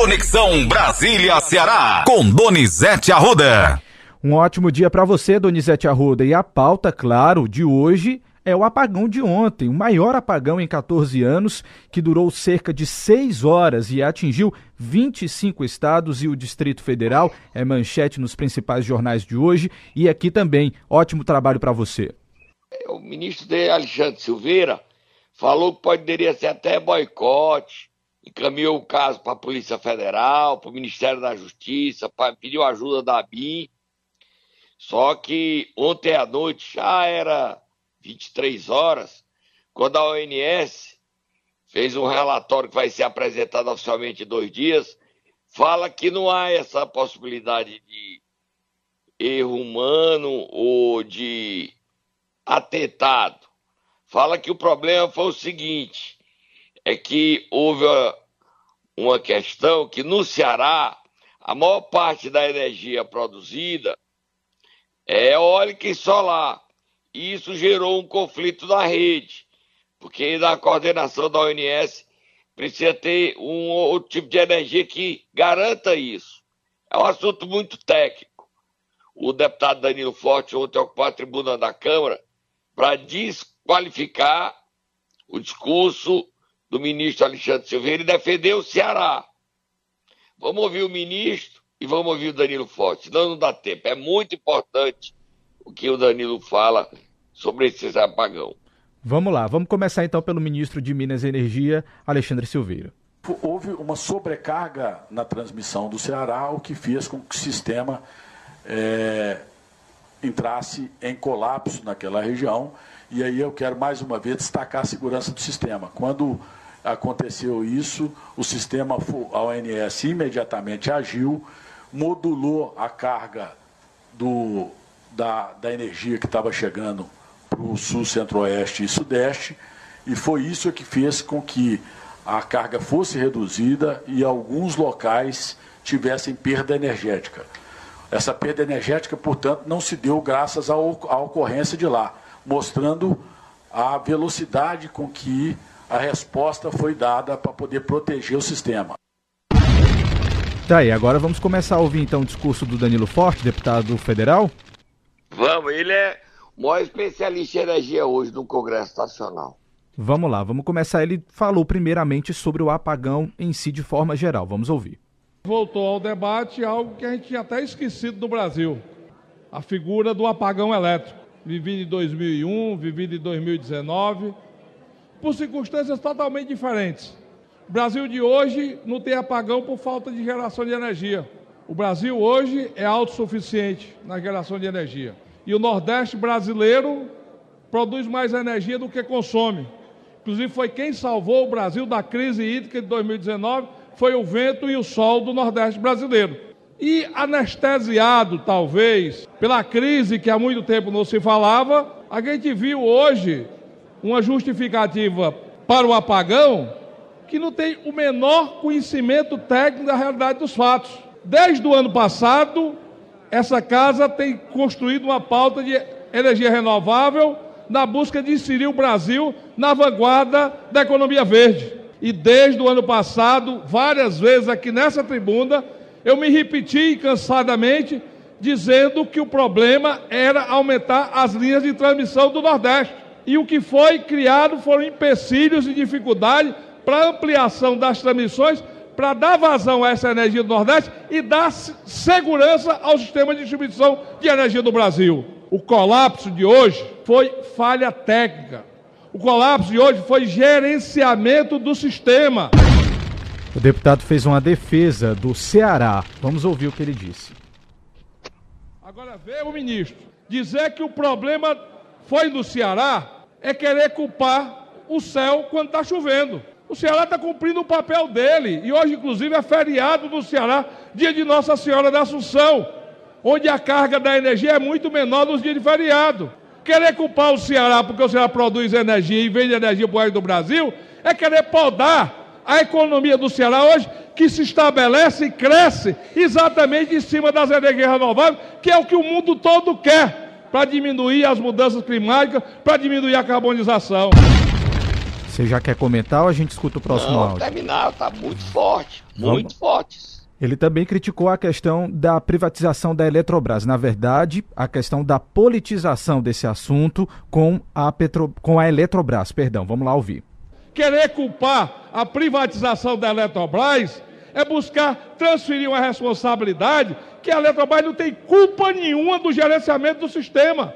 Conexão Brasília-Ceará, com Donizete Arruda. Um ótimo dia para você, Donizete Arruda. E a pauta, claro, de hoje é o apagão de ontem, o maior apagão em 14 anos, que durou cerca de 6 horas e atingiu 25 estados e o Distrito Federal. É manchete nos principais jornais de hoje e aqui também. Ótimo trabalho para você. O ministro de Alexandre Silveira falou que poderia ser até boicote, encaminhou o caso para a Polícia Federal, para o Ministério da Justiça, pediu ajuda da BIM. Só que ontem à noite já era 23 horas, quando a ONS fez um relatório que vai ser apresentado oficialmente em dois dias, fala que não há essa possibilidade de erro humano ou de atentado. Fala que o problema foi o seguinte: é que houve uma questão que no Ceará a maior parte da energia produzida é eólica e solar. E isso gerou um conflito na rede, porque na coordenação da ONS precisa ter um outro tipo de energia que garanta isso. É um assunto muito técnico. O deputado Danilo Forte ontem ocupou a tribuna da Câmara para desqualificar o discurso do ministro Alexandre Silveira e defender o Ceará. Vamos ouvir o ministro e vamos ouvir o Danilo Forte, senão não dá tempo. É muito importante o que o Danilo fala sobre esse apagão. Vamos lá, vamos começar então pelo ministro de Minas e Energia, Alexandre Silveira. Houve uma sobrecarga na transmissão do Ceará, o que fez com que o sistema é, entrasse em colapso naquela região. E aí eu quero mais uma vez destacar a segurança do sistema. Quando aconteceu isso, o sistema, a ONS imediatamente agiu, modulou a carga do, da, da energia que estava chegando para o sul, centro-oeste e sudeste, e foi isso que fez com que a carga fosse reduzida e alguns locais tivessem perda energética. Essa perda energética, portanto, não se deu graças à ocorrência de lá, mostrando a velocidade com que a resposta foi dada para poder proteger o sistema. Tá aí, agora vamos começar a ouvir então o discurso do Danilo Forte, deputado federal. Vamos, ele é o maior especialista em energia hoje no Congresso Nacional. Vamos lá, vamos começar. Ele falou primeiramente sobre o apagão em si de forma geral. Vamos ouvir. Voltou ao debate algo que a gente tinha até esquecido no Brasil: a figura do apagão elétrico. Vivido em 2001, vivido em 2019, por circunstâncias totalmente diferentes. O Brasil de hoje não tem apagão por falta de geração de energia. O Brasil hoje é autossuficiente na geração de energia. E o Nordeste brasileiro produz mais energia do que consome. Inclusive, foi quem salvou o Brasil da crise hídrica de 2019 foi o vento e o sol do Nordeste brasileiro. E anestesiado, talvez, pela crise que há muito tempo não se falava, a gente viu hoje uma justificativa para o apagão que não tem o menor conhecimento técnico da realidade dos fatos. Desde o ano passado, essa casa tem construído uma pauta de energia renovável na busca de inserir o Brasil na vanguarda da economia verde. E desde o ano passado, várias vezes aqui nessa tribuna, eu me repeti cansadamente dizendo que o problema era aumentar as linhas de transmissão do Nordeste. E o que foi criado foram empecilhos e dificuldades para ampliação das transmissões, para dar vazão a essa energia do Nordeste e dar segurança ao sistema de distribuição de energia do Brasil. O colapso de hoje foi falha técnica. O colapso de hoje foi gerenciamento do sistema. O deputado fez uma defesa do Ceará. Vamos ouvir o que ele disse. Agora veio o ministro dizer que o problema foi no Ceará é querer culpar o céu quando está chovendo. O Ceará está cumprindo o papel dele. E hoje, inclusive, é feriado no Ceará, dia de Nossa Senhora da Assunção, onde a carga da energia é muito menor nos dias de feriado. Querer culpar o Ceará porque o Ceará produz energia e vende energia para o resto do Brasil é querer podar a economia do Ceará hoje, que se estabelece e cresce exatamente em cima das energias renováveis, que é o que o mundo todo quer para diminuir as mudanças climáticas, para diminuir a carbonização. Você já quer comentar ou a gente escuta o próximo Não, áudio? terminar, tá muito forte. muito Vamos. fortes. Ele também criticou a questão da privatização da Eletrobras. Na verdade, a questão da politização desse assunto com a, Petro... com a Eletrobras. Perdão, vamos lá ouvir. Querer culpar a privatização da Eletrobras é buscar transferir uma responsabilidade que a Eletrobras não tem culpa nenhuma do gerenciamento do sistema.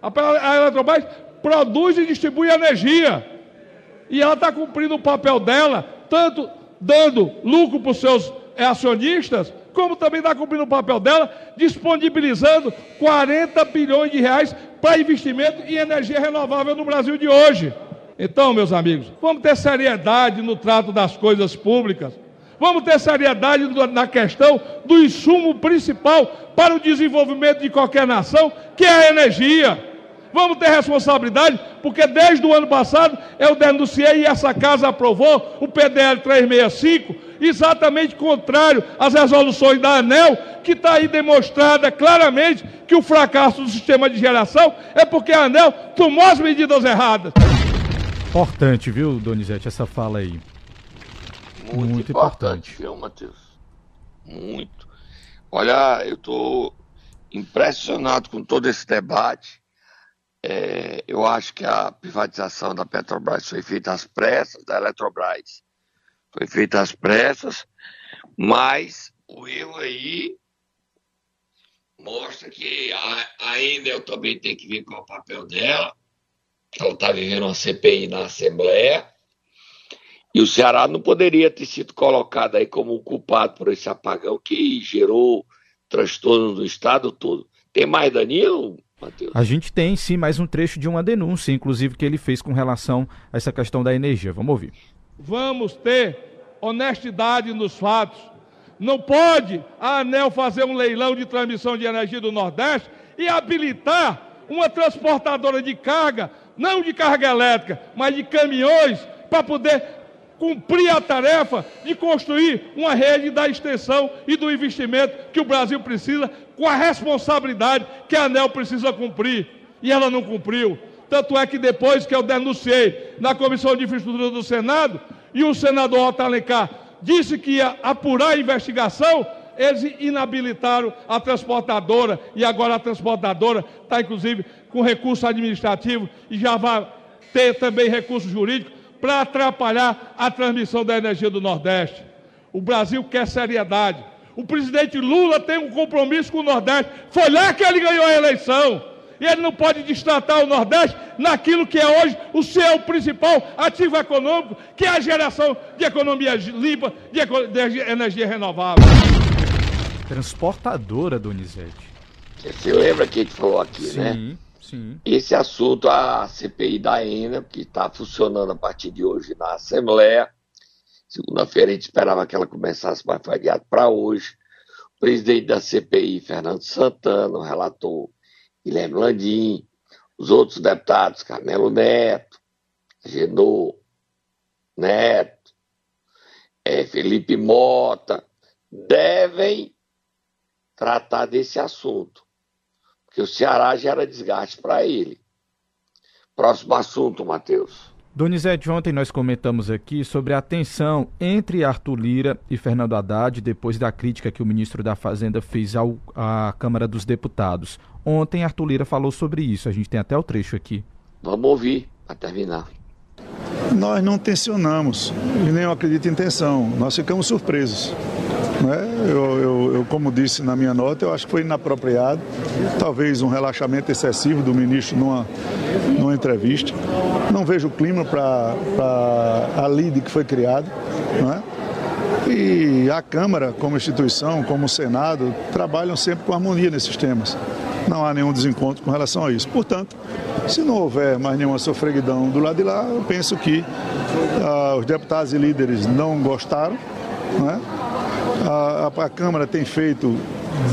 A Eletrobras produz e distribui energia. E ela está cumprindo o papel dela, tanto dando lucro para os seus acionistas, como também está cumprindo o papel dela, disponibilizando 40 bilhões de reais para investimento em energia renovável no Brasil de hoje. Então, meus amigos, vamos ter seriedade no trato das coisas públicas. Vamos ter seriedade na questão do insumo principal para o desenvolvimento de qualquer nação, que é a energia. Vamos ter responsabilidade, porque desde o ano passado eu denunciei e essa casa aprovou o PDL 365, exatamente contrário às resoluções da ANEL, que está aí demonstrada claramente que o fracasso do sistema de geração é porque a ANEL tomou as medidas erradas. Importante, viu, Donizete, essa fala aí. Muito, Muito importante, importante, viu, Matheus? Muito. Olha, eu estou impressionado com todo esse debate é, eu acho que a privatização da Petrobras foi feita às pressas, da Eletrobras foi feita às pressas, mas o erro aí mostra que a, a Enel também tem que vir com o papel dela. Ela está vivendo uma CPI na Assembleia. E o Ceará não poderia ter sido colocado aí como culpado por esse apagão que gerou transtorno no estado todo. Tem mais, Danilo? Matheus? A gente tem sim mais um trecho de uma denúncia, inclusive, que ele fez com relação a essa questão da energia. Vamos ouvir. Vamos ter honestidade nos fatos. Não pode a ANEL fazer um leilão de transmissão de energia do Nordeste e habilitar uma transportadora de carga, não de carga elétrica, mas de caminhões, para poder cumprir a tarefa de construir uma rede da extensão e do investimento que o Brasil precisa, com a responsabilidade que a ANEL precisa cumprir. E ela não cumpriu. Tanto é que depois que eu denunciei na Comissão de Infraestrutura do Senado, e o senador Otto disse que ia apurar a investigação, eles inabilitaram a transportadora e agora a transportadora está, inclusive, com recurso administrativo e já vai ter também recurso jurídico para atrapalhar a transmissão da energia do Nordeste. O Brasil quer seriedade. O presidente Lula tem um compromisso com o Nordeste. Foi lá que ele ganhou a eleição. E ele não pode destratar o Nordeste naquilo que é hoje o seu principal ativo econômico, que é a geração de economia limpa, de, energia renovável. Transportadora, Donizete. Você lembra que a gente falou aqui, Sim. né? Sim. Esse assunto, a CPI da ENA, que está funcionando a partir de hoje na Assembleia. Segunda-feira a gente esperava que ela começasse, mas foi adiado para hoje. O presidente da CPI, Fernando Santana, o relator Guilherme Landim, os outros deputados, Carmelo Neto, Genô Neto, é, Felipe Mota, devem tratar desse assunto que o Ceará gera desgaste para ele. Próximo assunto, Matheus. Donizete, ontem nós comentamos aqui sobre a tensão entre Arthur Lira e Fernando Haddad depois da crítica que o ministro da Fazenda fez ao, à Câmara dos Deputados. Ontem Arthur Lira falou sobre isso, a gente tem até o trecho aqui. Vamos ouvir para terminar. Nós não tensionamos e nem eu acredito em tensão, nós ficamos surpresos. Né? Eu, eu, eu, como disse na minha nota, eu acho que foi inapropriado, talvez um relaxamento excessivo do ministro numa, numa entrevista. Não vejo o clima para a lide que foi criada. Né? E a Câmara, como instituição, como o Senado, trabalham sempre com harmonia nesses temas. Não há nenhum desencontro com relação a isso. Portanto, se não houver mais nenhuma sofreguidão do lado de lá, eu penso que uh, os deputados e líderes não gostaram. Né? A, a, a Câmara tem feito,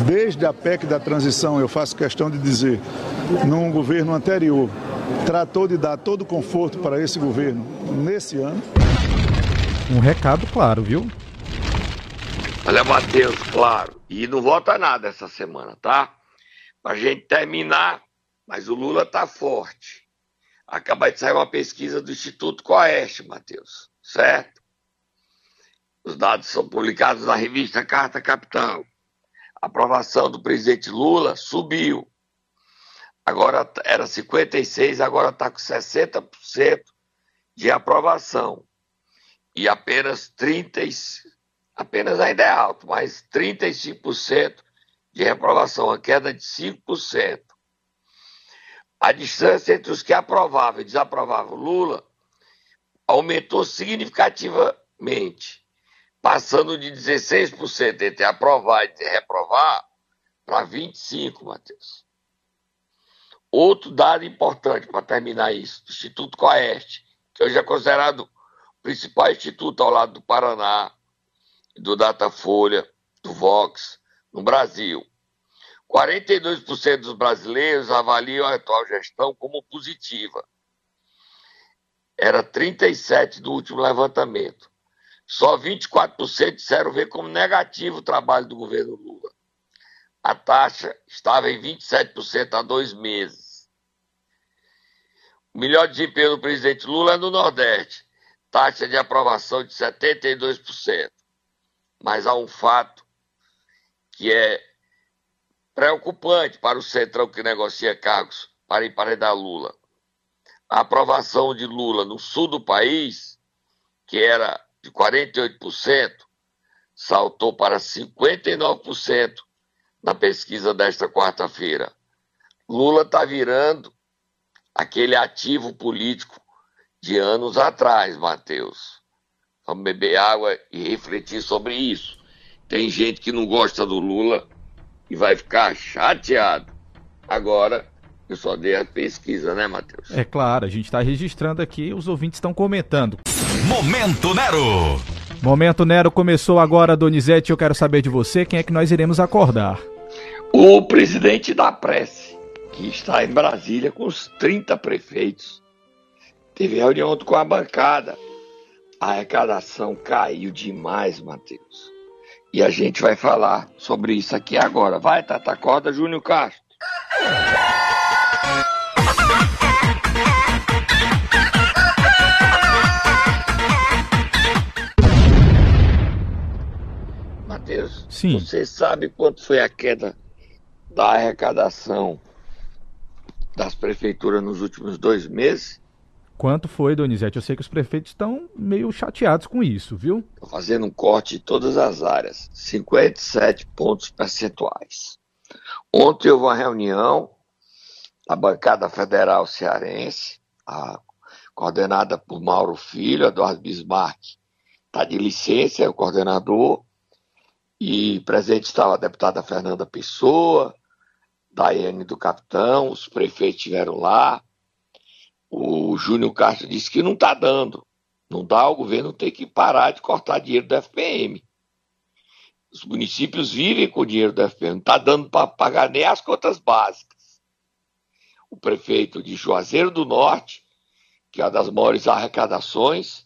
desde a PEC da transição, eu faço questão de dizer, num governo anterior, tratou de dar todo o conforto para esse governo nesse ano. Um recado claro, viu? Olha, Matheus, claro. E não vota nada essa semana, tá? Pra gente terminar, mas o Lula tá forte. Acaba de sair uma pesquisa do Instituto Coeste, Matheus, certo? Os dados são publicados na revista Carta Capital. A aprovação do presidente Lula subiu. Agora era 56, agora está com 60% de aprovação. E apenas 30, apenas ainda é alto, mas 35% de reprovação, uma queda de 5%. A distância entre os que aprovavam e desaprovavam Lula aumentou significativamente, passando de 16% entre aprovar e reprovar para 25%, Matheus. Outro dado importante para terminar isso, do Instituto Coeste, que hoje é considerado o principal instituto ao lado do Paraná, do Datafolha, do Vox, no Brasil. 42% dos brasileiros avaliam a atual gestão como positiva. Era 37% do último levantamento. Só 24% disseram ver como negativo o trabalho do governo Lula. A taxa estava em 27% há dois meses. O melhor desempenho do presidente Lula é no Nordeste, taxa de aprovação de 72%. Mas há um fato que é preocupante para o Centrão que negocia cargos para emparedar Lula. A aprovação de Lula no sul do país, que era de 48%, saltou para 59% na pesquisa desta quarta-feira. Lula está virando aquele ativo político de anos atrás, Matheus. Vamos beber água e refletir sobre isso. Tem gente que não gosta do Lula e vai ficar chateado. Agora, eu só dei a pesquisa, né, Matheus? É claro, a gente está registrando aqui, os ouvintes estão comentando. Momento Nero! Momento Nero começou agora, Donizete. Eu quero saber de você quem é que nós iremos acordar. O presidente da Prece, que está em Brasília com os 30 prefeitos, teve reunião com a bancada. A arrecadação caiu demais, Matheus. E a gente vai falar sobre isso aqui agora. Vai, Tata, acorda, Júnior Castro. Matheus, Sim. você sabe quanto foi a queda da arrecadação das prefeituras nos últimos dois meses? Quanto foi, Donizete? Eu sei que os prefeitos estão meio chateados com isso, viu? Estou fazendo um corte em todas as áreas, 57 pontos percentuais. Ontem houve uma reunião da bancada federal cearense, a, coordenada por Mauro Filho, Eduardo Bismarck está de licença, é o coordenador, e presente estava a deputada Fernanda Pessoa, Daiane do Capitão, os prefeitos estiveram lá, o Júnior Castro disse que não está dando. Não dá, o governo tem que parar de cortar dinheiro do FPM. Os municípios vivem com o dinheiro do FPM, não está dando para pagar nem as contas básicas. O prefeito de Juazeiro do Norte, que é uma das maiores arrecadações,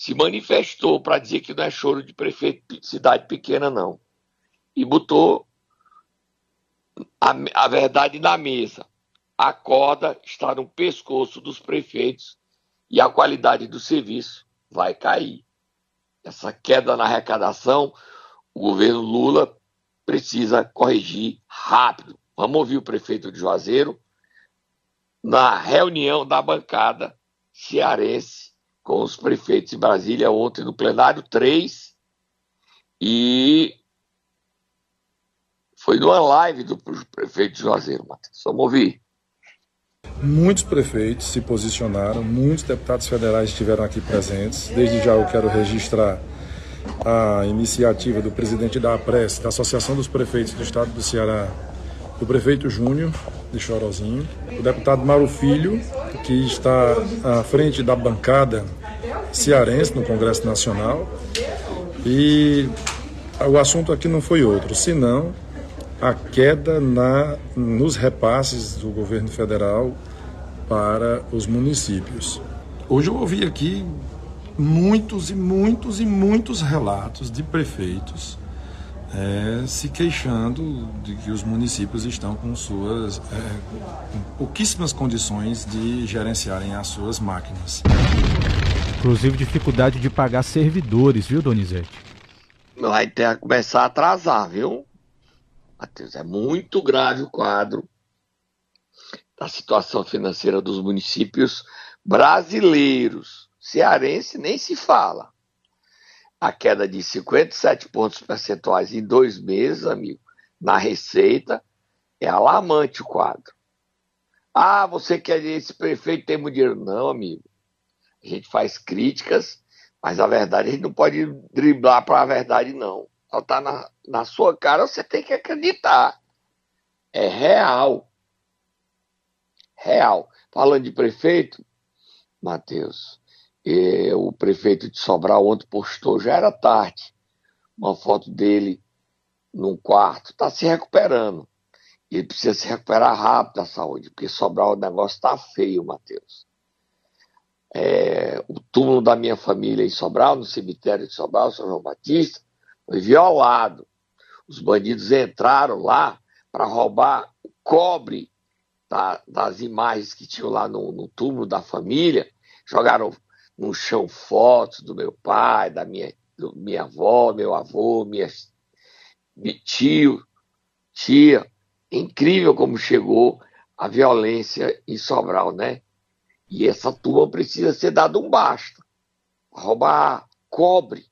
se manifestou para dizer que não é choro de prefeito de cidade pequena, não. E botou a, a verdade na mesa a corda está no pescoço dos prefeitos e a qualidade do serviço vai cair. Essa queda na arrecadação, o governo Lula precisa corrigir rápido. Vamos ouvir o prefeito de Juazeiro na reunião da bancada cearense com os prefeitos em Brasília ontem no plenário 3 e foi numa live do prefeito de Juazeiro, Matheus. Vamos ouvir. Muitos prefeitos se posicionaram, muitos deputados federais estiveram aqui presentes. Desde já eu quero registrar a iniciativa do presidente da APRES, da Associação dos Prefeitos do Estado do Ceará, o prefeito Júnior de Chorozinho, o deputado Mauro Filho, que está à frente da bancada cearense no Congresso Nacional. E o assunto aqui não foi outro, senão a queda na, nos repasses do governo federal para os municípios. Hoje eu ouvi aqui muitos e muitos e muitos relatos de prefeitos é, se queixando de que os municípios estão com suas é, com pouquíssimas condições de gerenciarem as suas máquinas. Inclusive dificuldade de pagar servidores, viu, Donizete? Vai ter que começar a atrasar, viu? Matheus, é muito grave o quadro da situação financeira dos municípios brasileiros. Cearense nem se fala. A queda de 57 pontos percentuais em dois meses, amigo, na receita, é alarmante o quadro. Ah, você quer dizer esse prefeito tem muito dinheiro? Não, amigo. A gente faz críticas, mas a verdade a gente não pode driblar para a verdade, não. Ela está na, na sua cara, você tem que acreditar. É real. Real. Falando de prefeito, Matheus, o prefeito de Sobral ontem postou, já era tarde, uma foto dele num quarto, está se recuperando. Ele precisa se recuperar rápido da saúde, porque Sobral o negócio está feio, Matheus. É, o túmulo da minha família em Sobral, no cemitério de Sobral, São João Batista, foi violado. Os bandidos entraram lá para roubar o cobre da, das imagens que tinham lá no, no túmulo da família, jogaram no chão fotos do meu pai, da minha, do, minha avó, meu avô, minha, tio, tia. Incrível como chegou a violência em Sobral, né? E essa turma precisa ser dado um basta. Roubar cobre.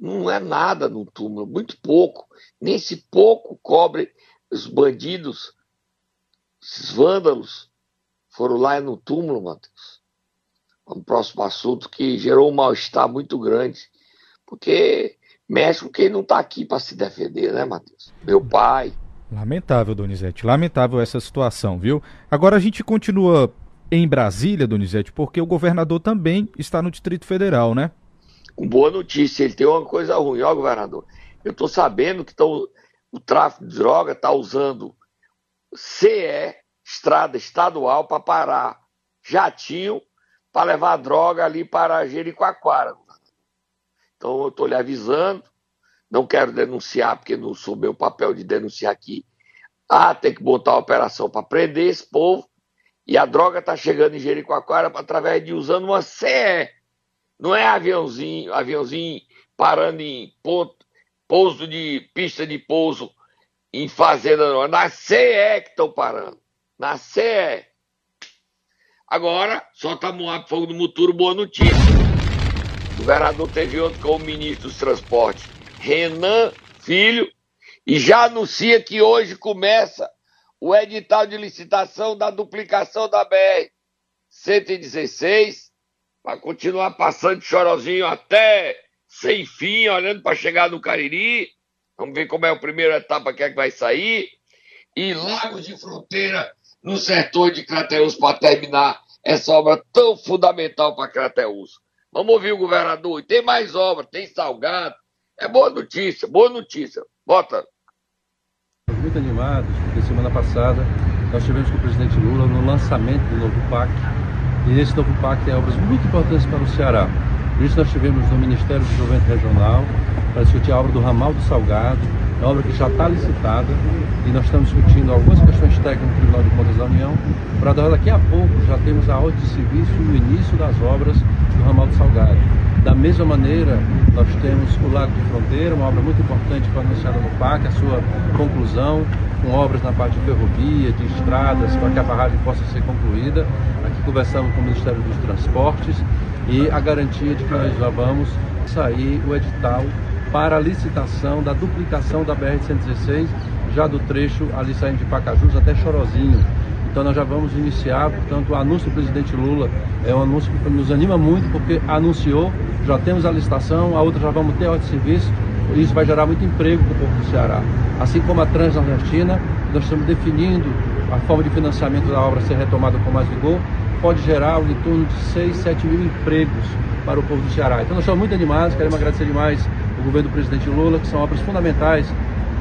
Não é nada no túmulo, muito pouco. Nesse pouco cobre, os bandidos, esses vândalos, foram lá no túmulo, Matheus. Um próximo assunto que gerou um mal-estar muito grande. Porque mexe com quem não está aqui para se defender, né, Matheus? Meu pai. Lamentável, Donizete. Lamentável essa situação, viu? Agora a gente continua em Brasília, Donizete, porque o governador também está no Distrito Federal, né? Boa notícia, ele tem uma coisa ruim, ó, governador. Eu estou sabendo que tão, o tráfico de droga está usando CE, estrada estadual, para parar jatinho para levar droga ali para Jericoacoara. Então eu estou lhe avisando, não quero denunciar, porque não sou meu papel de denunciar aqui. Ah, tem que botar a operação para prender esse povo e a droga está chegando em Jericoacoara através de usando uma CE. Não é aviãozinho, aviãozinho parando em ponto, pouso de pista de pouso em fazenda, não. É na CE que estão parando. Na CE. Agora, só está Moab Fogo do Muturo, boa notícia. O governador teve ontem com o ministro dos Transportes, Renan Filho, e já anuncia que hoje começa o edital de licitação da duplicação da BR-116 para continuar passando chorozinho até sem fim, olhando para chegar no Cariri. Vamos ver como é a primeira etapa que é que vai sair. E Lagos de Fronteira no setor de Crateus para terminar essa obra tão fundamental para Crateus. Vamos ouvir o governador. E tem mais obra, tem salgado. É boa notícia, boa notícia. Bota. Muito animados semana passada nós tivemos com o presidente Lula no lançamento do novo PAC. E nesse novo PAC tem obras muito importantes para o Ceará. Por isso nós tivemos no Ministério do Desenvolvimento Regional para discutir a obra do Ramal do Salgado, é obra que já está licitada e nós estamos discutindo algumas questões técnicas no Tribunal de Contas da União para daqui a pouco já temos a ordem de serviço e o início das obras do Ramal do Salgado. Da mesma maneira, nós temos o Lago de Fronteira, uma obra muito importante foi anunciada no PAC, a sua conclusão, com obras na parte de ferrovia, de estradas, para que a barragem possa ser concluída. Aqui conversamos com o Ministério dos Transportes e a garantia de que nós já vamos sair o edital para a licitação da duplicação da BR-116, já do trecho ali saindo de Pacajus até Chorozinho então nós já vamos iniciar, portanto, o anúncio do presidente Lula é um anúncio que nos anima muito, porque anunciou, já temos a licitação, a outra já vamos ter ordem de serviço, e isso vai gerar muito emprego para o povo do Ceará. Assim como a Transnordestina, nós estamos definindo a forma de financiamento da obra ser retomada com mais vigor, pode gerar em torno de 6, 7 mil empregos para o povo do Ceará. Então nós estamos muito animados, queremos agradecer demais o governo do presidente Lula, que são obras fundamentais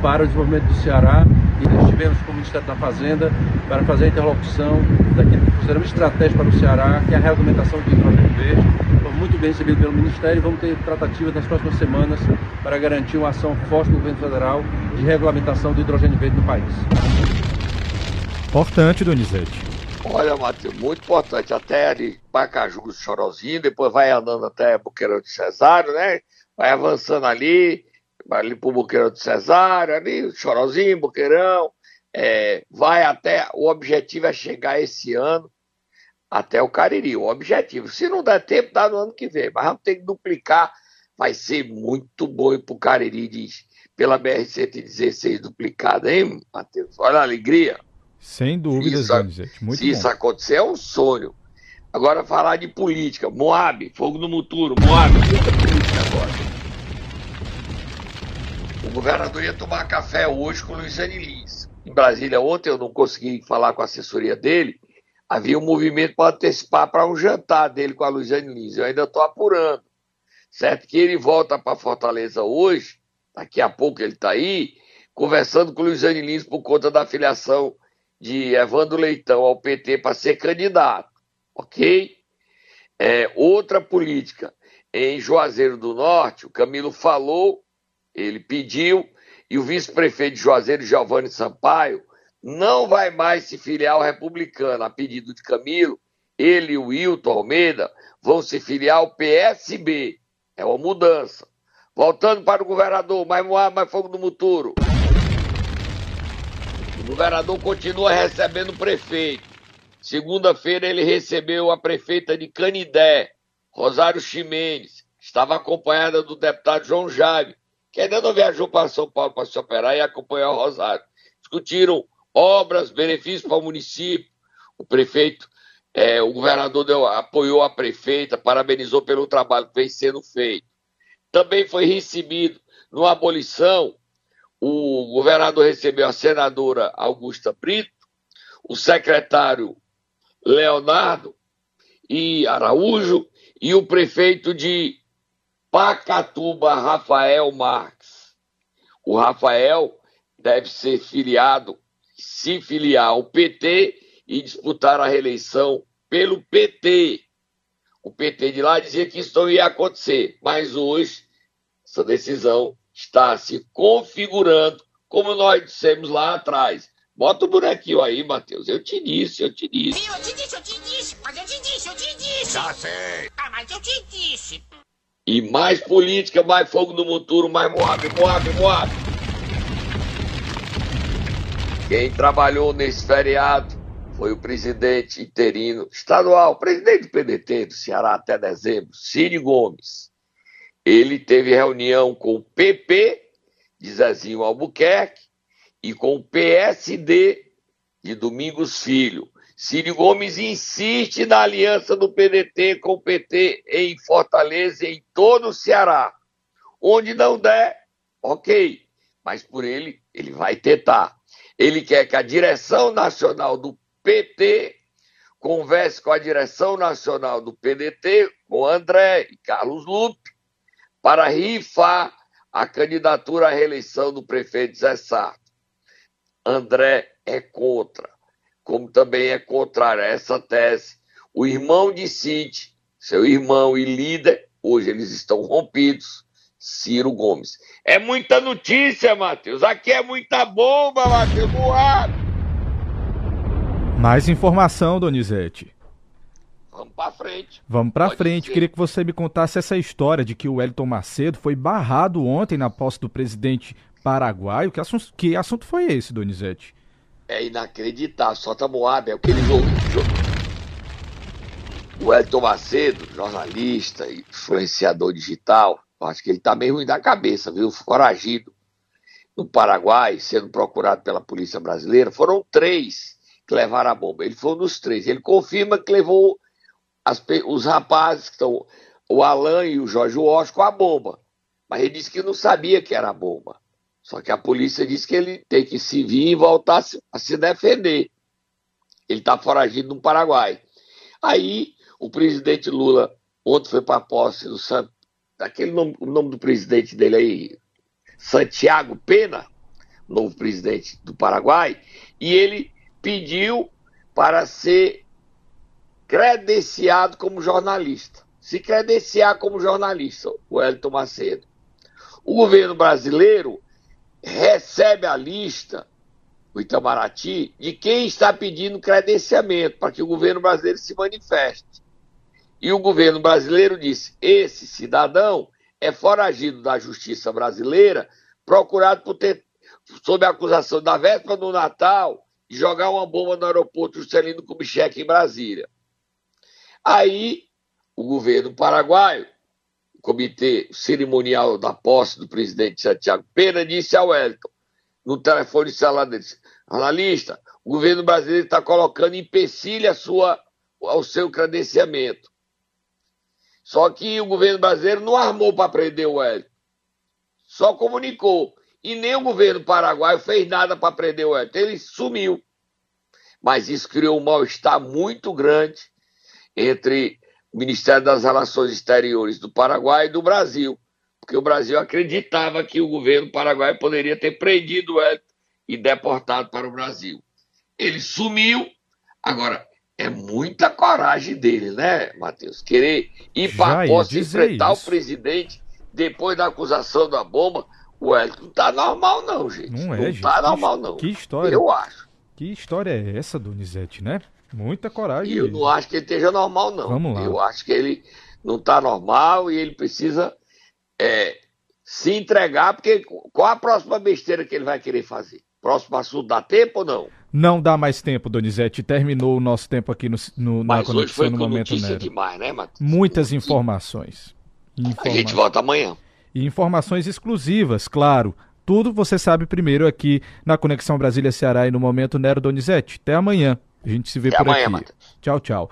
para o desenvolvimento do Ceará e estivemos com o Ministério da Fazenda para fazer a interlocução daquilo que consideramos estratégico para o Ceará, que é a realimentação de hidrogênio verde. Foi muito bem recebido pelo Ministério e vamos ter tratativas nas próximas semanas para garantir uma ação forte do governo federal de regulamentação do hidrogênio verde no país. Importante, Donizete. Olha, Matheus, muito importante. Até ali, Pacaju, Chorozinho, depois vai andando até Boqueirão de Cesário, né? Vai avançando ali, ali pro Boqueirão de Cesário, ali, Chorozinho, Boqueirão. É, vai até. O objetivo é chegar esse ano até o Cariri. O objetivo. Se não der tempo, dá no ano que vem. Mas vamos ter que duplicar. Vai ser muito bom ir pro Cariri, diz, pela BR-116 duplicada, hein, Matheus? Olha a alegria. Sem dúvidas, isso, Donizete. Muito se bom. isso acontecer, é um sonho. Agora, falar de política. Moab, fogo no muturo. Moab, muita política agora. Governador ia tomar café hoje com o Luiziane Lins. Em Brasília, ontem eu não consegui falar com a assessoria dele. Havia um movimento para antecipar para um jantar dele com a Luiziane Lins. Eu ainda estou apurando. Certo que ele volta para Fortaleza hoje, daqui a pouco ele está aí, conversando com o Luiziane Lins por conta da filiação de Evandro Leitão ao PT para ser candidato, ok? É, outra política, em Juazeiro do Norte, o Camilo falou, ele pediu, e o vice-prefeito de Juazeiro, Giovanni Sampaio, não vai mais se filiar ao republicano, a pedido de Camilo, ele e o Wilton Almeida vão se filiar ao PSB, é uma mudança. Voltando para o governador, mais mais fogo no muturo. O governador continua recebendo o prefeito. Segunda-feira ele recebeu a prefeita de Canidé, Rosário Ximenes, estava acompanhada do deputado João Jaime, que ainda não viajou para São Paulo para se operar e acompanhar o Rosário. Discutiram obras, benefícios para o município. O prefeito, é, o governador deu, apoiou a prefeita, parabenizou pelo trabalho que vem sendo feito. Também foi recebido numa abolição o governador recebeu a senadora Augusta Brito, o secretário Leonardo e Araújo e o prefeito de Pacatuba, Rafael Marques. O Rafael deve ser filiado, se filiar ao PT e disputar a reeleição pelo PT. O PT de lá dizia que isso não ia acontecer, mas hoje essa decisão está se configurando, como nós dissemos lá atrás. Bota o bonequinho aí, Matheus. Eu te disse, eu te disse. Eu te disse, eu te disse, mas eu te disse, eu te disse. Já sei. Ah, mas eu te disse. E mais política, mais fogo no muturo, mais Moab, Moab, Moab. Quem trabalhou nesse feriado foi o presidente interino estadual, presidente do PDT do Ceará até dezembro, Ciro Gomes. Ele teve reunião com o PP de Zezinho Albuquerque e com o PSD de Domingos Filho. Ciro Gomes insiste na aliança do PDT com o PT em Fortaleza e em todo o Ceará. Onde não der, ok. Mas por ele, ele vai tentar. Ele quer que a direção nacional do PT converse com a direção nacional do PDT, com André e Carlos Lupe, para rifar a candidatura à reeleição do prefeito Zé Sarto. André é contra, como também é contrário a essa tese. O irmão de Cid, seu irmão e líder, hoje eles estão rompidos, Ciro Gomes. É muita notícia, Matheus. Aqui é muita bomba, Matheus. No ar. Mais informação, Donizete. Vamos para frente. Vamos para frente. ser. Queria que você me contasse essa história de que o Wellington Macedo foi barrado ontem na posse do presidente paraguaio. Que assunto, que assunto foi esse, Donizete? É inacreditável. Solta Moab, é o que ele jogou. O Elton Macedo, jornalista influenciador digital, acho que ele tá meio ruim da cabeça, viu? Foragido no Paraguai, sendo procurado pela polícia brasileira. Foram três que levaram a bomba. Ele foi um dos três. Ele confirma que levou as os rapazes, que estão, o Alan e o Jorge com a bomba. Mas ele disse que não sabia que era bomba. Só que a polícia disse que ele tem que se vir e voltar a se, defender. Ele está foragido no Paraguai. Aí o presidente Lula ontem foi para a posse do San... daquele nome, o nome do presidente dele aí, Santiago Pena, novo presidente do Paraguai, e ele pediu para ser credenciado como jornalista. Se credenciar como jornalista, o Wellington Macedo. O governo brasileiro recebe a lista o Itamaraty, de quem está pedindo credenciamento para que o governo brasileiro se manifeste. E o governo brasileiro disse: esse cidadão é foragido da justiça brasileira, procurado por ter, sob a acusação da véspera do Natal, de jogar uma bomba no aeroporto Juscelino Kubitschek em Brasília. Aí, o governo paraguaio, comitê cerimonial da posse do presidente Santiago Pena, disse ao Wellington, no telefone celular dele, analista, o governo brasileiro está colocando empecilho sua, ao seu credenciamento. Só que o governo brasileiro não armou para prender o Wellington. Só comunicou. E nem o governo paraguaio fez nada para prender o Wellington. Ele sumiu. Mas isso criou um mal-estar muito grande entre o Ministério das Relações Exteriores do Paraguai e do Brasil. Porque o Brasil acreditava que o governo paraguaio poderia ter prendido o Wellington e deportado para o Brasil. Ele sumiu. Agora, é muita coragem dele, né, Matheus? Querer ir para a posse enfrentar isso. o presidente depois da acusação da bomba. O Wellington não tá normal, não, gente. Não é, não gente. tá normal, não. Que história. Eu acho. Que história é essa, Donizete, né? Muita coragem. E eu não acho que ele esteja normal, não. Vamos lá. Eu acho que ele não tá normal e ele precisa é, se entregar, porque qual a próxima besteira que ele vai querer fazer? Próximo assunto dá tempo ou não? Não dá mais tempo, Donizete. Terminou o nosso tempo aqui no, no Mas na hoje foi no com momento notícia Nero. demais, né, Matheus? Muitas informações. A gente volta amanhã. E informações exclusivas, claro. Tudo você sabe primeiro aqui na Conexão Brasília-Ceará e no Momento Nero Donizete. Até amanhã. A gente se vê Até por amanhã, aqui. Matheus. Tchau, tchau.